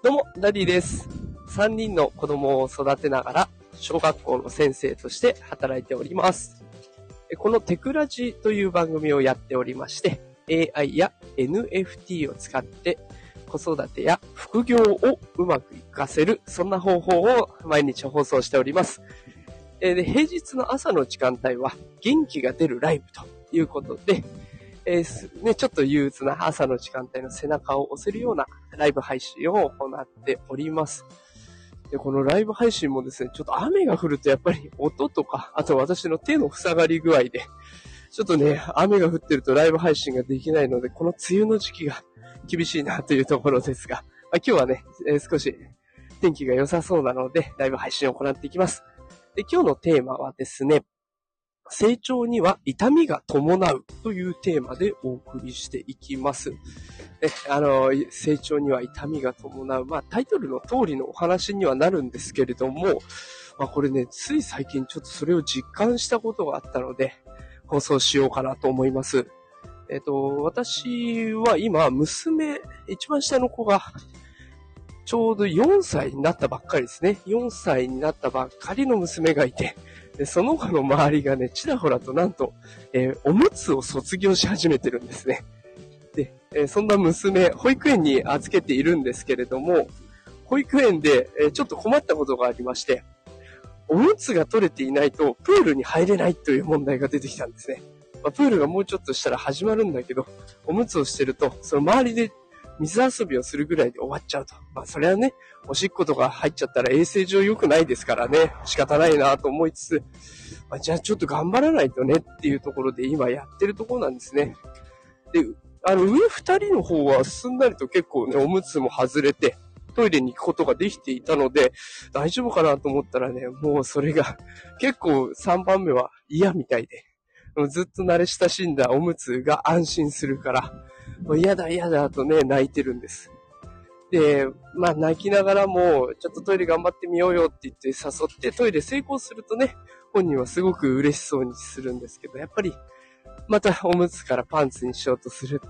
どうも、ダディです。3人の子供を育てながら、小学校の先生として働いております。このテクラジという番組をやっておりまして、AI や NFT を使って子育てや副業をうまく活かせる、そんな方法を毎日放送しております。えで平日の朝の時間帯は元気が出るライブということで、えーね、ちょっと憂鬱な朝の時間帯の背中を押せるようなライブ配信を行っております。で、このライブ配信もですね、ちょっと雨が降るとやっぱり音とか、あと私の手の塞がり具合で、ちょっとね、雨が降ってるとライブ配信ができないので、この梅雨の時期が厳しいなというところですが、まあ、今日はね、えー少し天気が良さそうなので、ライブ配信を行っていきます。で、今日のテーマはですね、成長には痛みが伴うというテーマでお送りしていきます。ね、あの、成長には痛みが伴う。まあ、タイトルの通りのお話にはなるんですけれども、まあ、これね、つい最近ちょっとそれを実感したことがあったので、放送しようかなと思います。えっと、私は今、娘、一番下の子が、ちょうど4歳になったばっかりですね。4歳になったばっかりの娘がいて、で、その子の周りがね、ちらほらとなんと、えーおむつを卒業し始めてるんですね。で、えーそんな娘、保育園に預けているんですけれども、保育園で、えーちょっと困ったことがありまして、おむつが取れていないと、プールに入れないという問題が出てきたんですね。まあ、プールがもうちょっとしたら始まるんだけど、おむつをしてると、その周りで水遊びをするぐらいで終わっちゃうと。まあ、それはね、おしっことか入っちゃったら衛生上良くないですからね、仕方ないなと思いつつ、まあ、じゃあちょっと頑張らないとねっていうところで今やってるところなんですね。で、あの、上二人の方はすんなりと結構ね、おむつも外れて、トイレに行くことができていたので、大丈夫かなと思ったらね、もうそれが結構3番目は嫌みたいで、ずっと慣れ親しんだおむつが安心するから、もう嫌だ嫌だとね、泣いてるんです。で、まあ泣きながらも、ちょっとトイレ頑張ってみようよって言って誘ってトイレ成功するとね、本人はすごく嬉しそうにするんですけど、やっぱり、またおむつからパンツにしようとすると、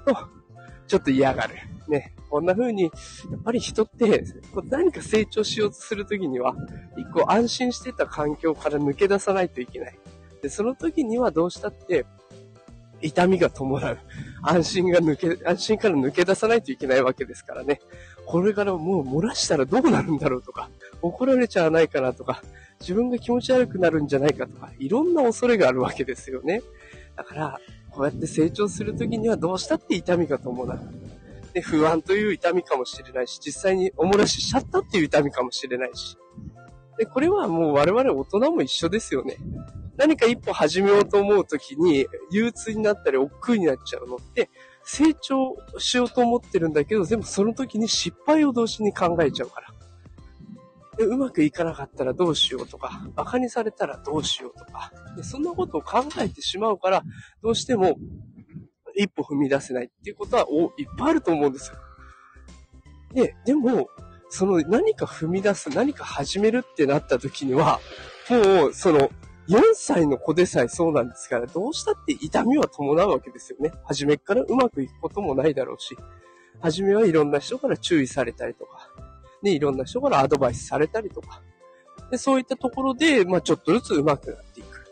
ちょっと嫌がる。ね。こんな風に、やっぱり人って、こう何か成長しようとするときには、一個安心してた環境から抜け出さないといけない。で、その時にはどうしたって、痛みが伴う。安心が抜け、安心から抜け出さないといけないわけですからね。これからもう漏らしたらどうなるんだろうとか、怒られちゃわないかなとか、自分が気持ち悪くなるんじゃないかとか、いろんな恐れがあるわけですよね。だから、こうやって成長するときにはどうしたって痛みが伴う。で、不安という痛みかもしれないし、実際におもらししちゃったっていう痛みかもしれないし。で、これはもう我々大人も一緒ですよね。何か一歩始めようと思うときに、憂鬱になったり億劫になっちゃうのって、成長しようと思ってるんだけど、でもその時に失敗を同時に考えちゃうから。でうまくいかなかったらどうしようとか、馬鹿にされたらどうしようとか、でそんなことを考えてしまうから、どうしても一歩踏み出せないっていうことはおいっぱいあると思うんですよ。で、でも、その何か踏み出す、何か始めるってなった時には、もうその4歳の子でさえそうなんですから、どうしたって痛みは伴うわけですよね。初めからうまくいくこともないだろうし、初めはいろんな人から注意されたりとか、ね、いろんな人からアドバイスされたりとか、で、そういったところで、まあちょっとずつ上手くなっていく。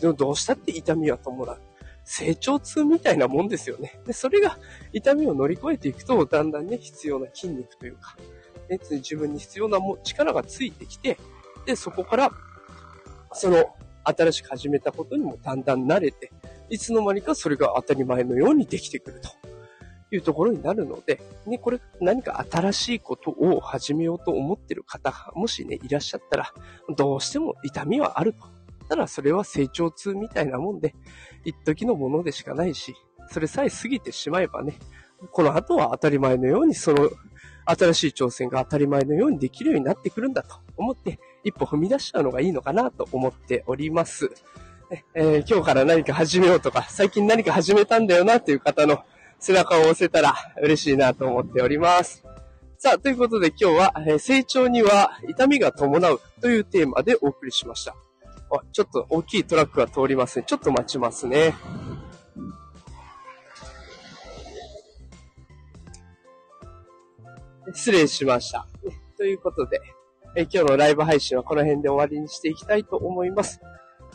でもどうしたって痛みは伴う。成長痛みたいなもんですよね。で、それが痛みを乗り越えていくと、だんだんね、必要な筋肉というか、ね、自分に必要なも力がついてきて、で、そこから、その、新しく始めたことにもだんだん慣れて、いつの間にかそれが当たり前のようにできてくるというところになるので、ね、これ何か新しいことを始めようと思ってる方、もしね、いらっしゃったら、どうしても痛みはあると。ただそれは成長痛みたいなもんで、一時のものでしかないし、それさえ過ぎてしまえばね、この後は当たり前のようにその新しい挑戦が当たり前のようにできるようになってくるんだと思って、一歩踏み出しちゃうのがいいのかなと思っております。えー今日から何か始めようとか、最近何か始めたんだよなっていう方の背中を押せたら嬉しいなと思っております。さあ、ということで今日は、えー成長には痛みが伴うというテーマでお送りしました。あちょっと大きいトラックが通りますね。ちょっと待ちますね。失礼しました。ということで、え今日のライブ配信はこの辺で終わりにしていきたいと思います。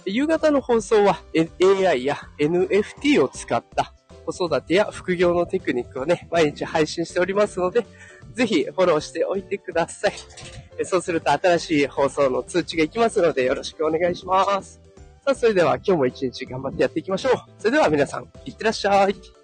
夕方の放送は AI や NFT を使った子育てや副業のテクニックをね、毎日配信しておりますので、ぜひフォローしておいてください。そうすると新しい放送の通知が行きますのでよろしくお願いします。さあ、それでは今日も一日頑張ってやっていきましょう。それでは皆さん、いってらっしゃい。